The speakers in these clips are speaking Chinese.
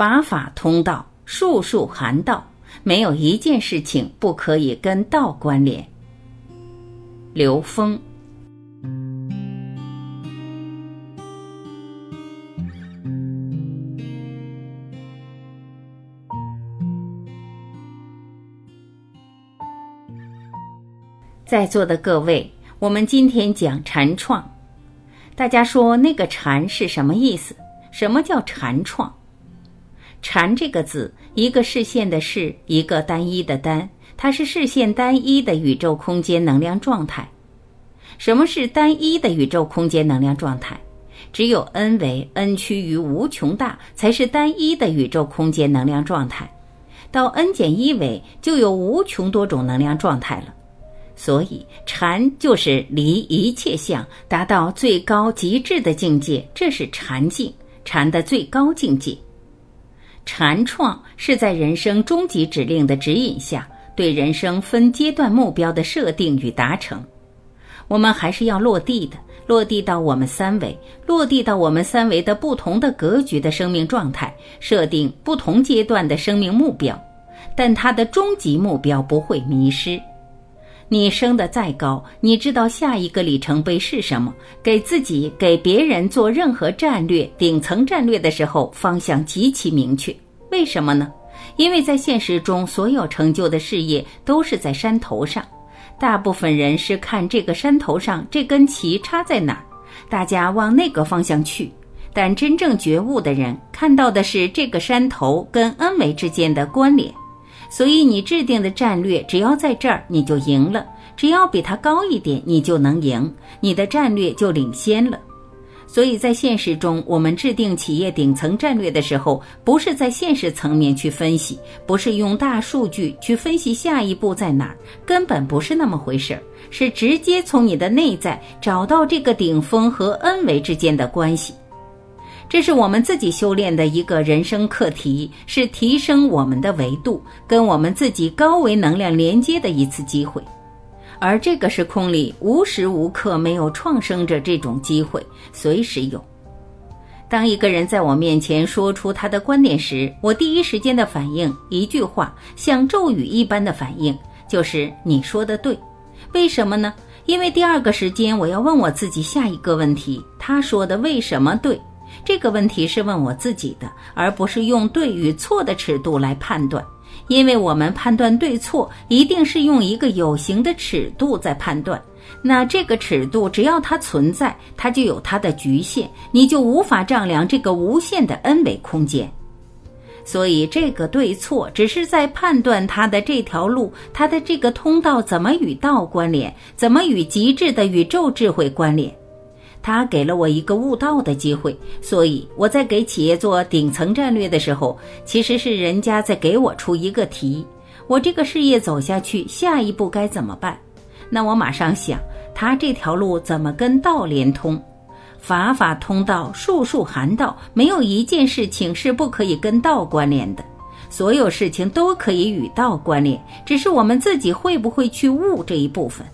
法法通道，术术含道，没有一件事情不可以跟道关联。刘峰。在座的各位，我们今天讲禅创。大家说那个禅是什么意思？什么叫禅创？禅这个字，一个视线的视，一个单一的单，它是视线单一的宇宙空间能量状态。什么是单一的宇宙空间能量状态？只有 n 为 n 趋于无穷大，才是单一的宇宙空间能量状态。到 n 减一维，就有无穷多种能量状态了。所以，禅就是离一切相，达到最高极致的境界，这是禅境，禅的最高境界。禅创是在人生终极指令的指引下，对人生分阶段目标的设定与达成。我们还是要落地的，落地到我们三维，落地到我们三维的不同的格局的生命状态，设定不同阶段的生命目标，但它的终极目标不会迷失。你升得再高，你知道下一个里程碑是什么？给自己、给别人做任何战略、顶层战略的时候，方向极其明确。为什么呢？因为在现实中，所有成就的事业都是在山头上，大部分人是看这个山头上这根旗插在哪儿，大家往那个方向去。但真正觉悟的人看到的是这个山头跟 N 维之间的关联。所以，你制定的战略只要在这儿，你就赢了；只要比它高一点，你就能赢，你的战略就领先了。所以在现实中，我们制定企业顶层战略的时候，不是在现实层面去分析，不是用大数据去分析下一步在哪儿，根本不是那么回事儿，是直接从你的内在找到这个顶峰和 N 维之间的关系。这是我们自己修炼的一个人生课题，是提升我们的维度，跟我们自己高维能量连接的一次机会。而这个时空里无时无刻没有创生着这种机会，随时有。当一个人在我面前说出他的观点时，我第一时间的反应，一句话，像咒语一般的反应，就是你说的对。为什么呢？因为第二个时间，我要问我自己下一个问题：他说的为什么对？这个问题是问我自己的，而不是用对与错的尺度来判断，因为我们判断对错，一定是用一个有形的尺度在判断。那这个尺度只要它存在，它就有它的局限，你就无法丈量这个无限的 n 维空间。所以，这个对错只是在判断它的这条路，它的这个通道怎么与道关联，怎么与极致的宇宙智慧关联。他给了我一个悟道的机会，所以我在给企业做顶层战略的时候，其实是人家在给我出一个题：我这个事业走下去，下一步该怎么办？那我马上想，他这条路怎么跟道连通？法法通道，术术含道，没有一件事情是不可以跟道关联的，所有事情都可以与道关联，只是我们自己会不会去悟这一部分。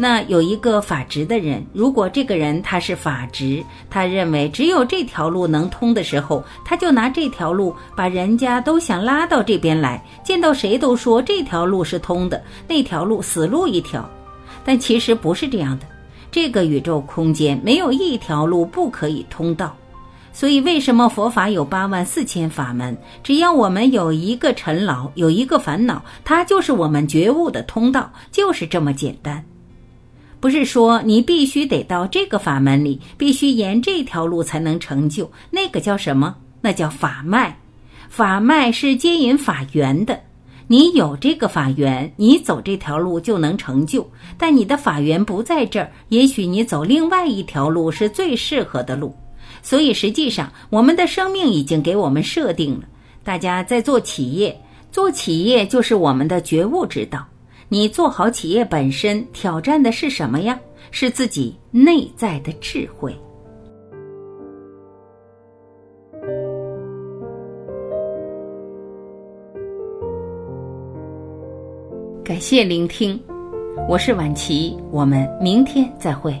那有一个法执的人，如果这个人他是法执，他认为只有这条路能通的时候，他就拿这条路把人家都想拉到这边来，见到谁都说这条路是通的，那条路死路一条。但其实不是这样的，这个宇宙空间没有一条路不可以通道。所以为什么佛法有八万四千法门？只要我们有一个尘劳，有一个烦恼，它就是我们觉悟的通道，就是这么简单。不是说你必须得到这个法门里，必须沿这条路才能成就。那个叫什么？那叫法脉。法脉是接引法缘的。你有这个法缘，你走这条路就能成就。但你的法缘不在这儿，也许你走另外一条路是最适合的路。所以实际上，我们的生命已经给我们设定了。大家在做企业，做企业就是我们的觉悟之道。你做好企业本身，挑战的是什么呀？是自己内在的智慧。感谢聆听，我是晚琪，我们明天再会。